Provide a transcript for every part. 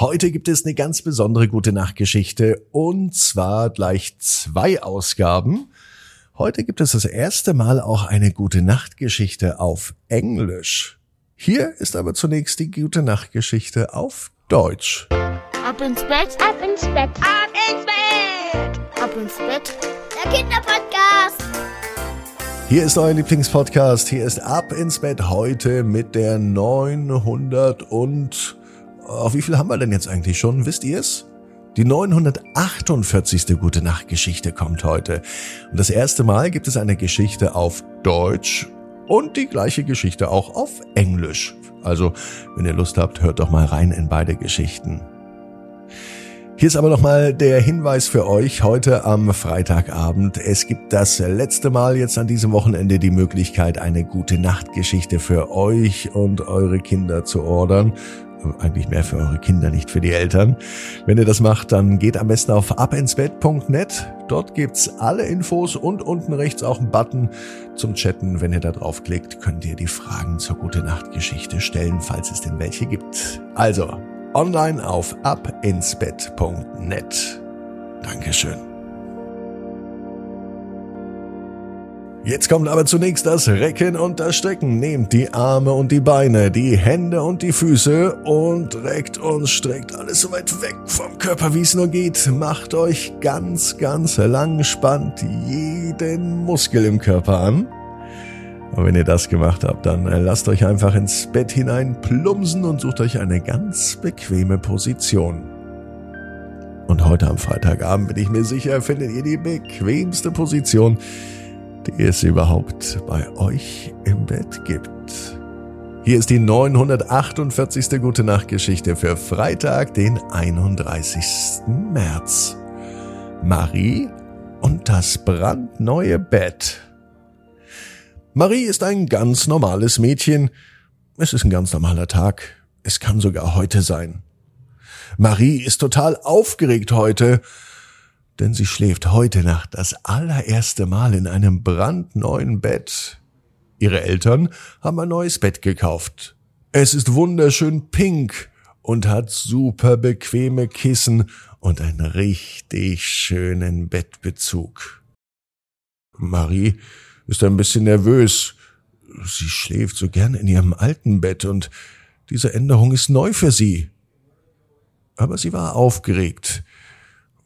Heute gibt es eine ganz besondere gute Nachtgeschichte und zwar gleich zwei Ausgaben. Heute gibt es das erste Mal auch eine gute Nachtgeschichte auf Englisch. Hier ist aber zunächst die gute Nachtgeschichte auf Deutsch. Ab ins Bett, ab ins Bett, ab ins Bett, ab ins Bett. Der Kinderpodcast. Hier ist euer Lieblingspodcast. Hier ist Ab ins Bett heute mit der 900 und auf wie viel haben wir denn jetzt eigentlich schon? Wisst ihr es? Die 948. Gute Nacht Geschichte kommt heute. Und das erste Mal gibt es eine Geschichte auf Deutsch und die gleiche Geschichte auch auf Englisch. Also, wenn ihr Lust habt, hört doch mal rein in beide Geschichten. Hier ist aber nochmal der Hinweis für euch heute am Freitagabend. Es gibt das letzte Mal jetzt an diesem Wochenende die Möglichkeit, eine gute Nachtgeschichte für euch und eure Kinder zu ordern eigentlich mehr für eure Kinder, nicht für die Eltern. Wenn ihr das macht, dann geht am besten auf abinsbett.net. Dort gibt's alle Infos und unten rechts auch einen Button zum Chatten. Wenn ihr da draufklickt, könnt ihr die Fragen zur Gute Nacht Geschichte stellen, falls es denn welche gibt. Also, online auf abinsbett.net. Dankeschön. Jetzt kommt aber zunächst das Recken und das Strecken. Nehmt die Arme und die Beine, die Hände und die Füße und reckt und streckt alles so weit weg vom Körper, wie es nur geht. Macht euch ganz, ganz lang, spannt jeden Muskel im Körper an. Und wenn ihr das gemacht habt, dann lasst euch einfach ins Bett hinein plumsen und sucht euch eine ganz bequeme Position. Und heute am Freitagabend bin ich mir sicher, findet ihr die bequemste Position, die es überhaupt bei euch im Bett gibt. Hier ist die 948. Gute Nacht Geschichte für Freitag, den 31. März. Marie und das brandneue Bett. Marie ist ein ganz normales Mädchen. Es ist ein ganz normaler Tag. Es kann sogar heute sein. Marie ist total aufgeregt heute denn sie schläft heute Nacht das allererste Mal in einem brandneuen Bett. Ihre Eltern haben ein neues Bett gekauft. Es ist wunderschön pink und hat super bequeme Kissen und einen richtig schönen Bettbezug. Marie ist ein bisschen nervös. Sie schläft so gern in ihrem alten Bett und diese Änderung ist neu für sie. Aber sie war aufgeregt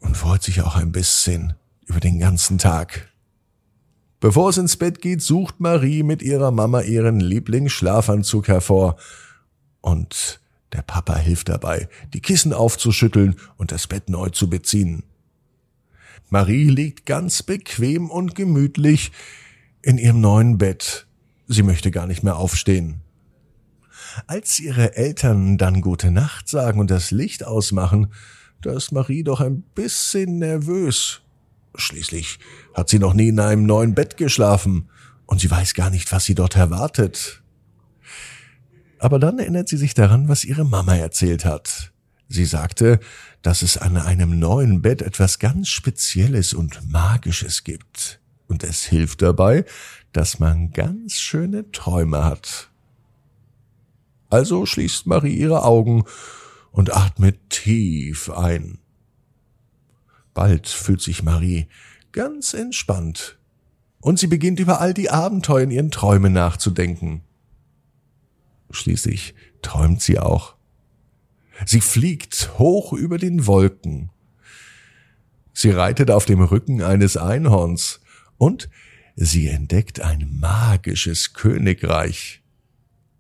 und freut sich auch ein bisschen über den ganzen Tag. Bevor es ins Bett geht, sucht Marie mit ihrer Mama ihren Lieblingsschlafanzug hervor und der Papa hilft dabei, die Kissen aufzuschütteln und das Bett neu zu beziehen. Marie liegt ganz bequem und gemütlich in ihrem neuen Bett. Sie möchte gar nicht mehr aufstehen. Als ihre Eltern dann gute Nacht sagen und das Licht ausmachen, da ist Marie doch ein bisschen nervös. Schließlich hat sie noch nie in einem neuen Bett geschlafen und sie weiß gar nicht, was sie dort erwartet. Aber dann erinnert sie sich daran, was ihre Mama erzählt hat. Sie sagte, dass es an einem neuen Bett etwas ganz Spezielles und Magisches gibt. Und es hilft dabei, dass man ganz schöne Träume hat. Also schließt Marie ihre Augen und atmet tief ein. Bald fühlt sich Marie ganz entspannt und sie beginnt über all die Abenteuer in ihren Träumen nachzudenken. Schließlich träumt sie auch. Sie fliegt hoch über den Wolken. Sie reitet auf dem Rücken eines Einhorns und sie entdeckt ein magisches Königreich.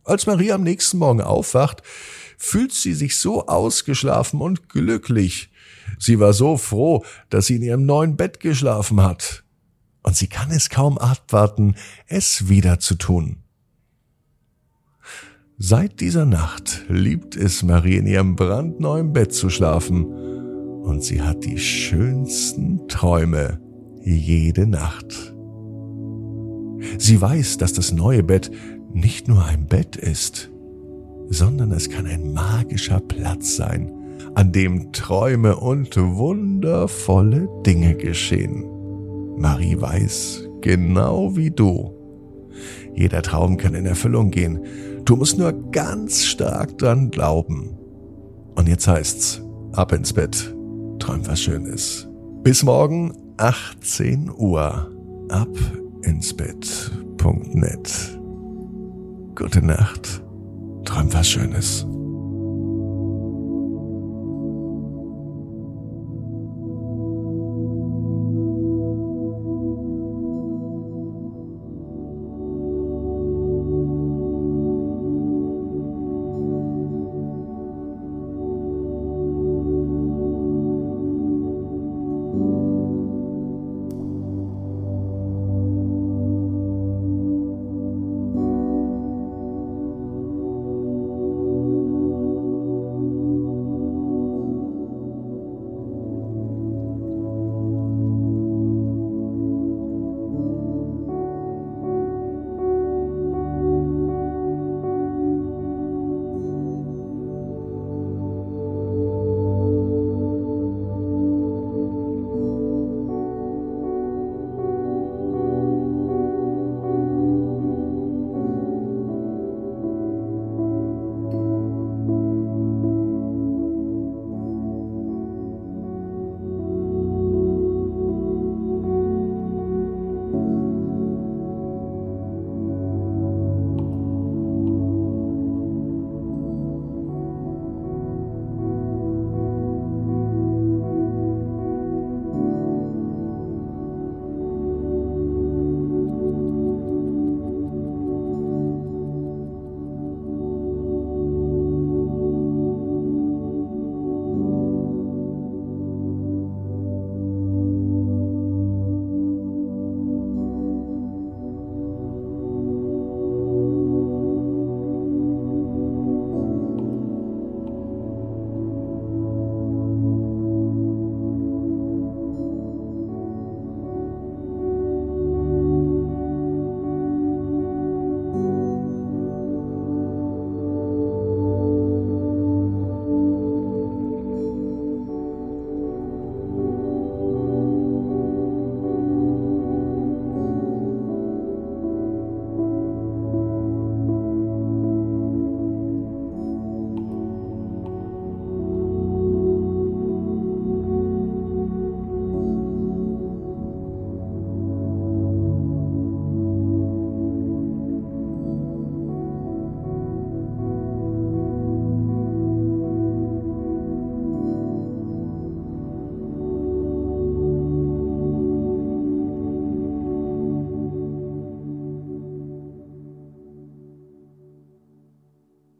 Als Marie am nächsten Morgen aufwacht, fühlt sie sich so ausgeschlafen und glücklich. Sie war so froh, dass sie in ihrem neuen Bett geschlafen hat. Und sie kann es kaum abwarten, es wieder zu tun. Seit dieser Nacht liebt es Marie in ihrem brandneuen Bett zu schlafen und sie hat die schönsten Träume jede Nacht. Sie weiß, dass das neue Bett nicht nur ein Bett ist, sondern es kann ein magischer Platz sein, an dem Träume und wundervolle Dinge geschehen. Marie weiß, genau wie du. Jeder Traum kann in Erfüllung gehen. Du musst nur ganz stark dran glauben. Und jetzt heißt's, ab ins Bett, träum was Schönes. Bis morgen, 18 Uhr, ab ins Bett.net. Gute Nacht, träum was Schönes.